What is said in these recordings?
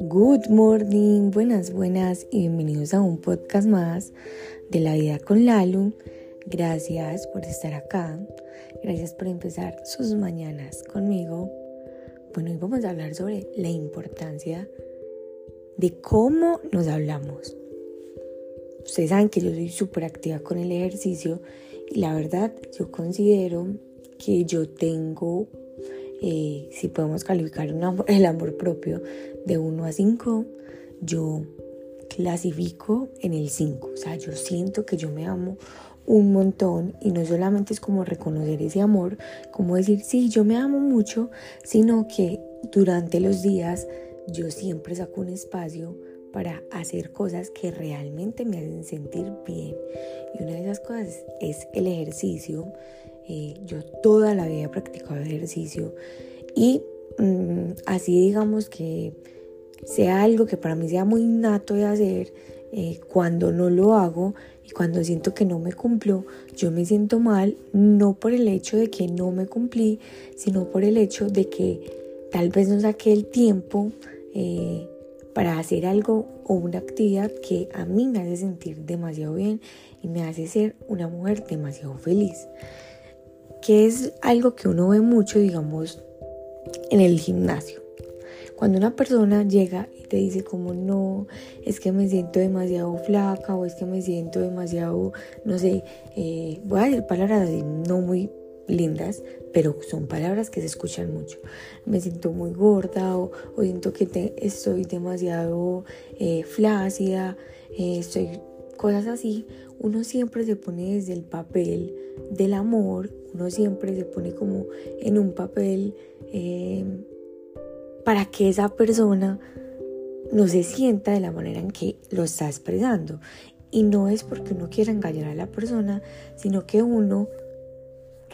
Good morning, buenas, buenas y bienvenidos a un podcast más de la vida con Lalu. Gracias por estar acá, gracias por empezar sus mañanas conmigo. Bueno, hoy vamos a hablar sobre la importancia de cómo nos hablamos. Ustedes saben que yo soy súper activa con el ejercicio y la verdad yo considero que yo tengo eh, si podemos calificar el amor propio de 1 a 5, yo clasifico en el 5. O sea, yo siento que yo me amo un montón y no solamente es como reconocer ese amor, como decir, sí, yo me amo mucho, sino que durante los días yo siempre saco un espacio para hacer cosas que realmente me hacen sentir bien. Y una de esas cosas es el ejercicio. Eh, yo toda la vida he practicado ejercicio y mm, así digamos que sea algo que para mí sea muy nato de hacer, eh, cuando no lo hago y cuando siento que no me cumplo, yo me siento mal, no por el hecho de que no me cumplí, sino por el hecho de que tal vez no saqué el tiempo eh, para hacer algo o una actividad que a mí me hace sentir demasiado bien y me hace ser una mujer demasiado feliz que es algo que uno ve mucho, digamos, en el gimnasio. Cuando una persona llega y te dice como no, es que me siento demasiado flaca o es que me siento demasiado, no sé, eh, voy a decir palabras no muy lindas, pero son palabras que se escuchan mucho. Me siento muy gorda o, siento que estoy demasiado eh, flácida, eh, estoy cosas así. Uno siempre se pone desde el papel del amor, uno siempre se pone como en un papel eh, para que esa persona no se sienta de la manera en que lo está expresando. Y no es porque uno quiera engañar a la persona, sino que uno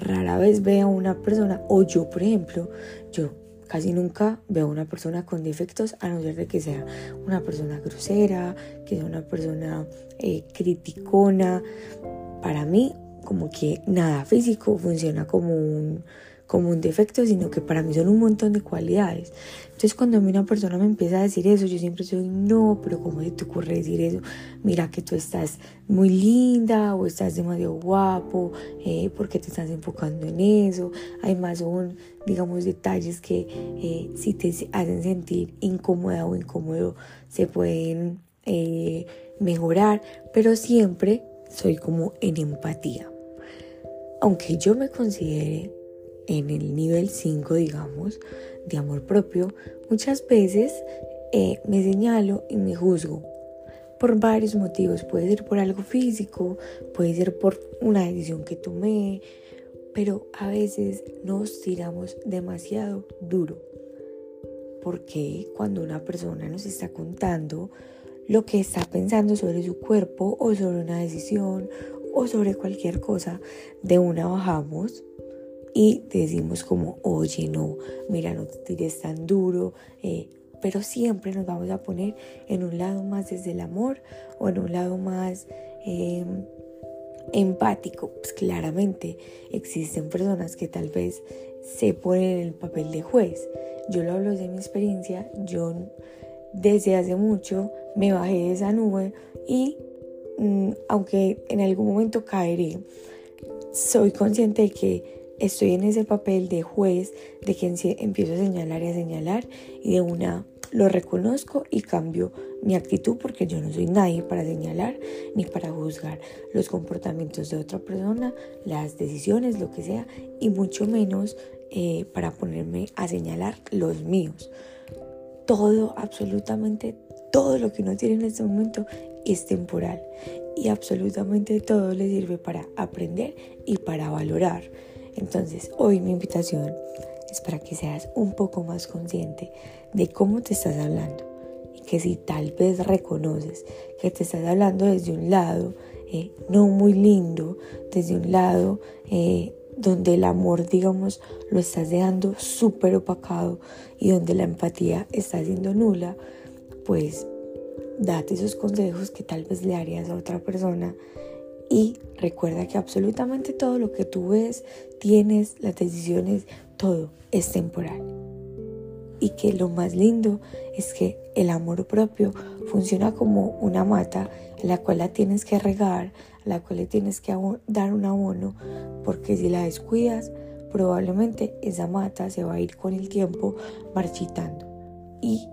rara vez ve a una persona, o yo por ejemplo, yo casi nunca veo a una persona con defectos, a no ser de que sea una persona grosera, que sea una persona eh, criticona. Para mí, como que nada físico funciona como un, como un defecto, sino que para mí son un montón de cualidades. Entonces cuando a mí una persona me empieza a decir eso, yo siempre soy, no, pero ¿cómo se te ocurre decir eso? Mira que tú estás muy linda o estás demasiado guapo, eh, ¿por qué te estás enfocando en eso? Además son, digamos, detalles que eh, si te hacen sentir incómoda o incómodo, se pueden eh, mejorar, pero siempre soy como en empatía. Aunque yo me considere en el nivel 5, digamos, de amor propio, muchas veces eh, me señalo y me juzgo por varios motivos. Puede ser por algo físico, puede ser por una decisión que tomé, pero a veces nos tiramos demasiado duro. Porque cuando una persona nos está contando lo que está pensando sobre su cuerpo o sobre una decisión o sobre cualquier cosa, de una bajamos y decimos como, oye, no, mira, no te tires tan duro, eh, pero siempre nos vamos a poner en un lado más desde el amor o en un lado más em, empático. Pues claramente existen personas que tal vez se ponen en el papel de juez. Yo lo hablo de mi experiencia, yo desde hace mucho me bajé de esa nube y mm, aunque en algún momento caeré, soy consciente de que estoy en ese papel de juez, de quien empiezo a señalar y a señalar y de una lo reconozco y cambio mi actitud porque yo no soy nadie para señalar ni para juzgar los comportamientos de otra persona, las decisiones, lo que sea, y mucho menos eh, para ponerme a señalar los míos. Todo, absolutamente todo lo que uno tiene en este momento es temporal y absolutamente todo le sirve para aprender y para valorar. Entonces, hoy mi invitación es para que seas un poco más consciente de cómo te estás hablando y que si tal vez reconoces que te estás hablando desde un lado eh, no muy lindo, desde un lado eh, donde el amor, digamos, lo estás dejando súper opacado y donde la empatía está siendo nula, pues date esos consejos que tal vez le harías a otra persona Y recuerda que absolutamente todo lo que tú ves, tienes, las decisiones, todo es temporal. Y que lo más lindo es que el amor propio funciona como una mata a la cual la tienes que regar, a la cual le tienes que dar un abono, porque si la descuidas, probablemente esa mata se va a ir con el tiempo marchitando. Y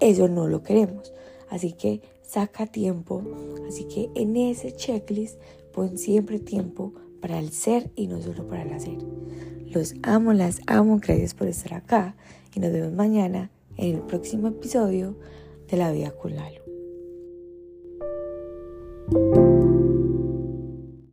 eso no lo queremos. Así que saca tiempo. Así que en ese checklist pon siempre tiempo para el ser y no solo para el hacer. Los amo, las amo. Gracias por estar acá. Y nos vemos mañana en el próximo episodio de La Vida con Lalo.